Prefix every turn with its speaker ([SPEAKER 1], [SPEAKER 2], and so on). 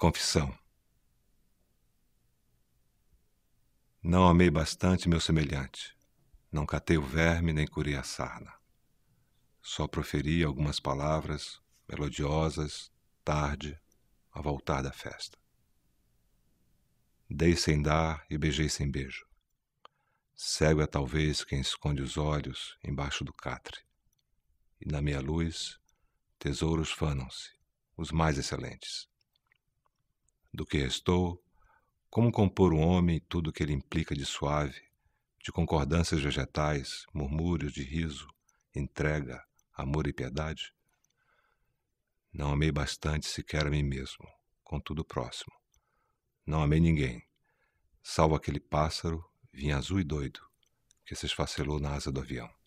[SPEAKER 1] Confissão. Não amei bastante meu semelhante, não catei o verme nem curei a sarna. Só proferi algumas palavras melodiosas, tarde, a voltar da festa. Dei sem dar e beijei sem beijo. Cego é talvez quem esconde os olhos embaixo do catre. E na minha luz, tesouros fanam-se, os mais excelentes do que restou, como compor o homem e tudo que ele implica de suave, de concordâncias vegetais, murmúrios de riso, entrega, amor e piedade? Não amei bastante sequer a mim mesmo, contudo próximo. Não amei ninguém, salvo aquele pássaro, vinha azul e doido, que se esfacelou na asa do avião.